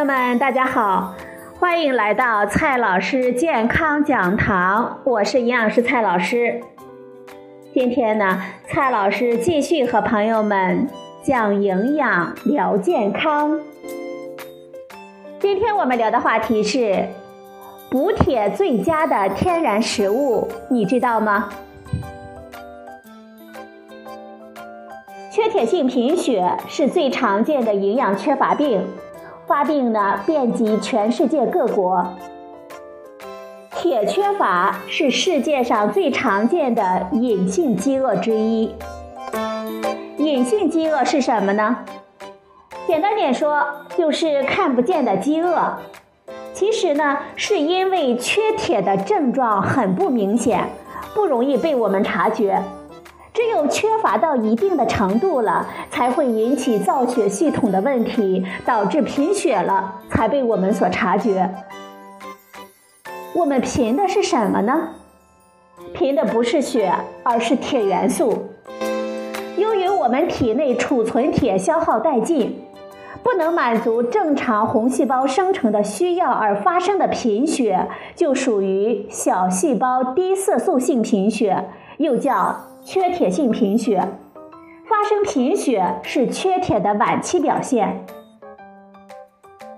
朋友们，大家好，欢迎来到蔡老师健康讲堂，我是营养师蔡老师。今天呢，蔡老师继续和朋友们讲营养聊健康。今天我们聊的话题是补铁最佳的天然食物，你知道吗？缺铁性贫血是最常见的营养缺乏病。发病呢，遍及全世界各国。铁缺乏是世界上最常见的隐性饥饿之一。隐性饥饿是什么呢？简单点说，就是看不见的饥饿。其实呢，是因为缺铁的症状很不明显，不容易被我们察觉。只有缺乏到一定的程度了，才会引起造血系统的问题，导致贫血了，才被我们所察觉。我们贫的是什么呢？贫的不是血，而是铁元素。由于我们体内储存铁消耗殆尽，不能满足正常红细胞生成的需要而发生的贫血，就属于小细胞低色素性贫血，又叫。缺铁性贫血，发生贫血是缺铁的晚期表现。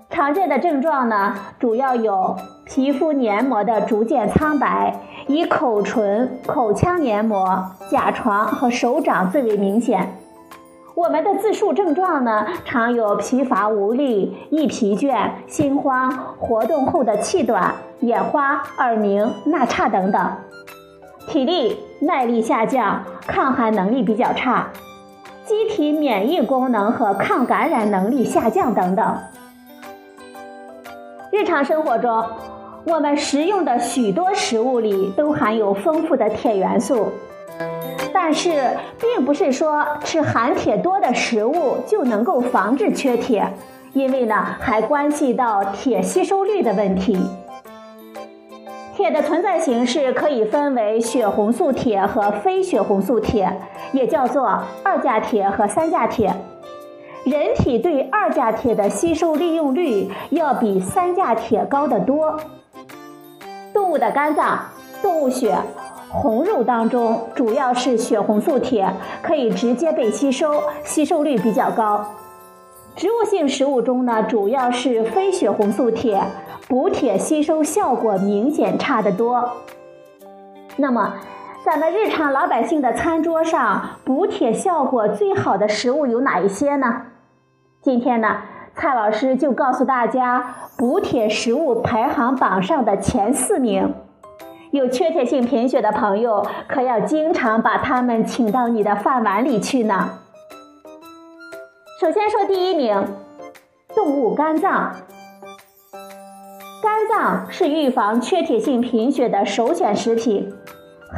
常见的症状呢，主要有皮肤黏膜的逐渐苍白，以口唇、口腔黏膜、甲床和手掌最为明显。我们的自述症状呢，常有疲乏无力、易疲倦、心慌、活动后的气短、眼花、耳鸣、纳差等等。体力耐力下降，抗寒能力比较差，机体免疫功能和抗感染能力下降等等。日常生活中，我们食用的许多食物里都含有丰富的铁元素，但是并不是说吃含铁多的食物就能够防治缺铁，因为呢还关系到铁吸收率的问题。铁的存在形式可以分为血红素铁和非血红素铁，也叫做二价铁和三价铁。人体对二价铁的吸收利用率要比三价铁高得多。动物的肝脏、动物血、红肉当中主要是血红素铁，可以直接被吸收，吸收率比较高。植物性食物中呢，主要是非血红素铁。补铁吸收效果明显差得多。那么，咱们日常老百姓的餐桌上补铁效果最好的食物有哪一些呢？今天呢，蔡老师就告诉大家补铁食物排行榜上的前四名。有缺铁性贫血的朋友，可要经常把他们请到你的饭碗里去呢。首先说第一名，动物肝脏。肝脏是预防缺铁性贫血的首选食品，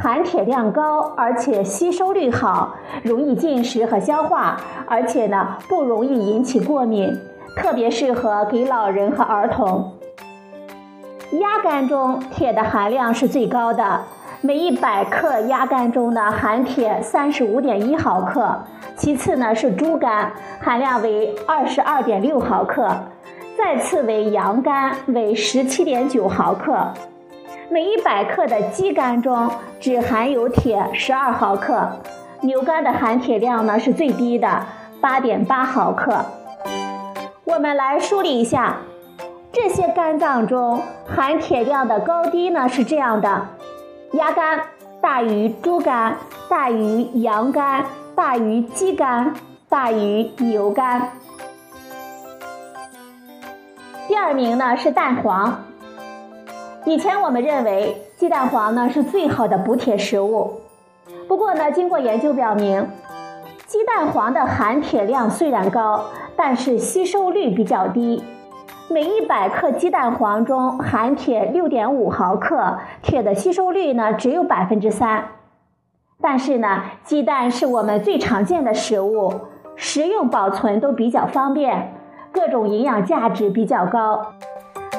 含铁量高，而且吸收率好，容易进食和消化，而且呢不容易引起过敏，特别适合给老人和儿童。鸭肝中铁的含量是最高的，每一百克鸭肝中呢含铁三十五点一毫克，其次呢是猪肝，含量为二十二点六毫克。再次为羊肝为十七点九毫克，每一百克的鸡肝中只含有铁十二毫克，牛肝的含铁量呢是最低的八点八毫克。我们来梳理一下，这些肝脏中含铁量的高低呢是这样的：鸭肝大于猪肝，大于羊肝，大于鸡肝，大于牛肝。第二名呢是蛋黄。以前我们认为鸡蛋黄呢是最好的补铁食物，不过呢，经过研究表明，鸡蛋黄的含铁量虽然高，但是吸收率比较低。每一百克鸡蛋黄中含铁六点五毫克，铁的吸收率呢只有百分之三。但是呢，鸡蛋是我们最常见的食物，食用保存都比较方便。各种营养价值比较高，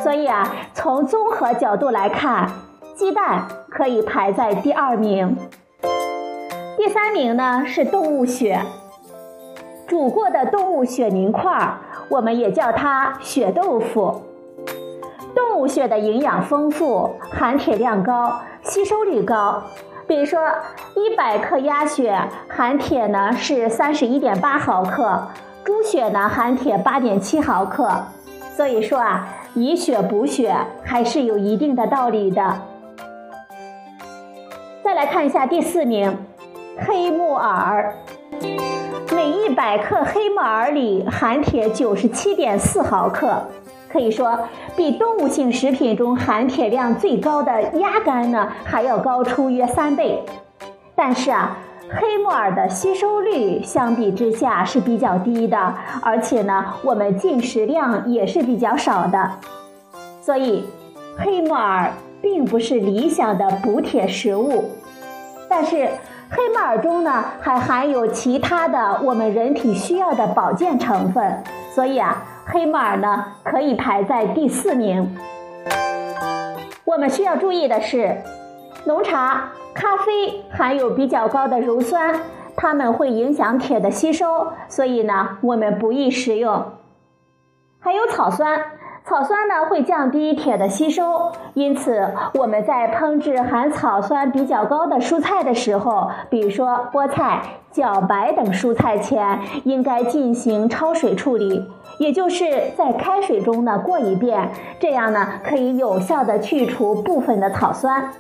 所以啊，从综合角度来看，鸡蛋可以排在第二名。第三名呢是动物血。煮过的动物血凝块，我们也叫它血豆腐。动物血的营养丰富，含铁量高，吸收率高。比如说，一百克鸭血含铁呢是三十一点八毫克，猪血呢含铁八点七毫克。所以说啊，以血补血还是有一定的道理的。再来看一下第四名，黑木耳。每一百克黑木耳里含铁九十七点四毫克，可以说比动物性食品中含铁量最高的鸭肝呢还要高出约三倍。但是啊，黑木耳的吸收率相比之下是比较低的，而且呢，我们进食量也是比较少的，所以黑木耳并不是理想的补铁食物。但是。黑木耳中呢还含有其他的我们人体需要的保健成分，所以啊，黑木耳呢可以排在第四名。我们需要注意的是，浓茶、咖啡含有比较高的鞣酸，它们会影响铁的吸收，所以呢我们不宜食用。还有草酸。草酸呢会降低铁的吸收，因此我们在烹制含草酸比较高的蔬菜的时候，比如说菠菜、茭白等蔬菜前，应该进行焯水处理，也就是在开水中呢过一遍，这样呢可以有效的去除部分的草酸。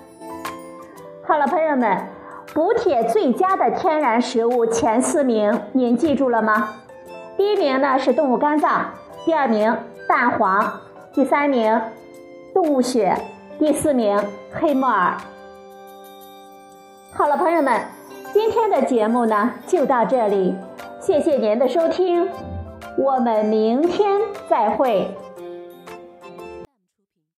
好了，朋友们，补铁最佳的天然食物前四名，您记住了吗？第一名呢是动物肝脏，第二名。蛋黄，第三名，动物血，第四名黑木耳。好了，朋友们，今天的节目呢就到这里，谢谢您的收听，我们明天再会。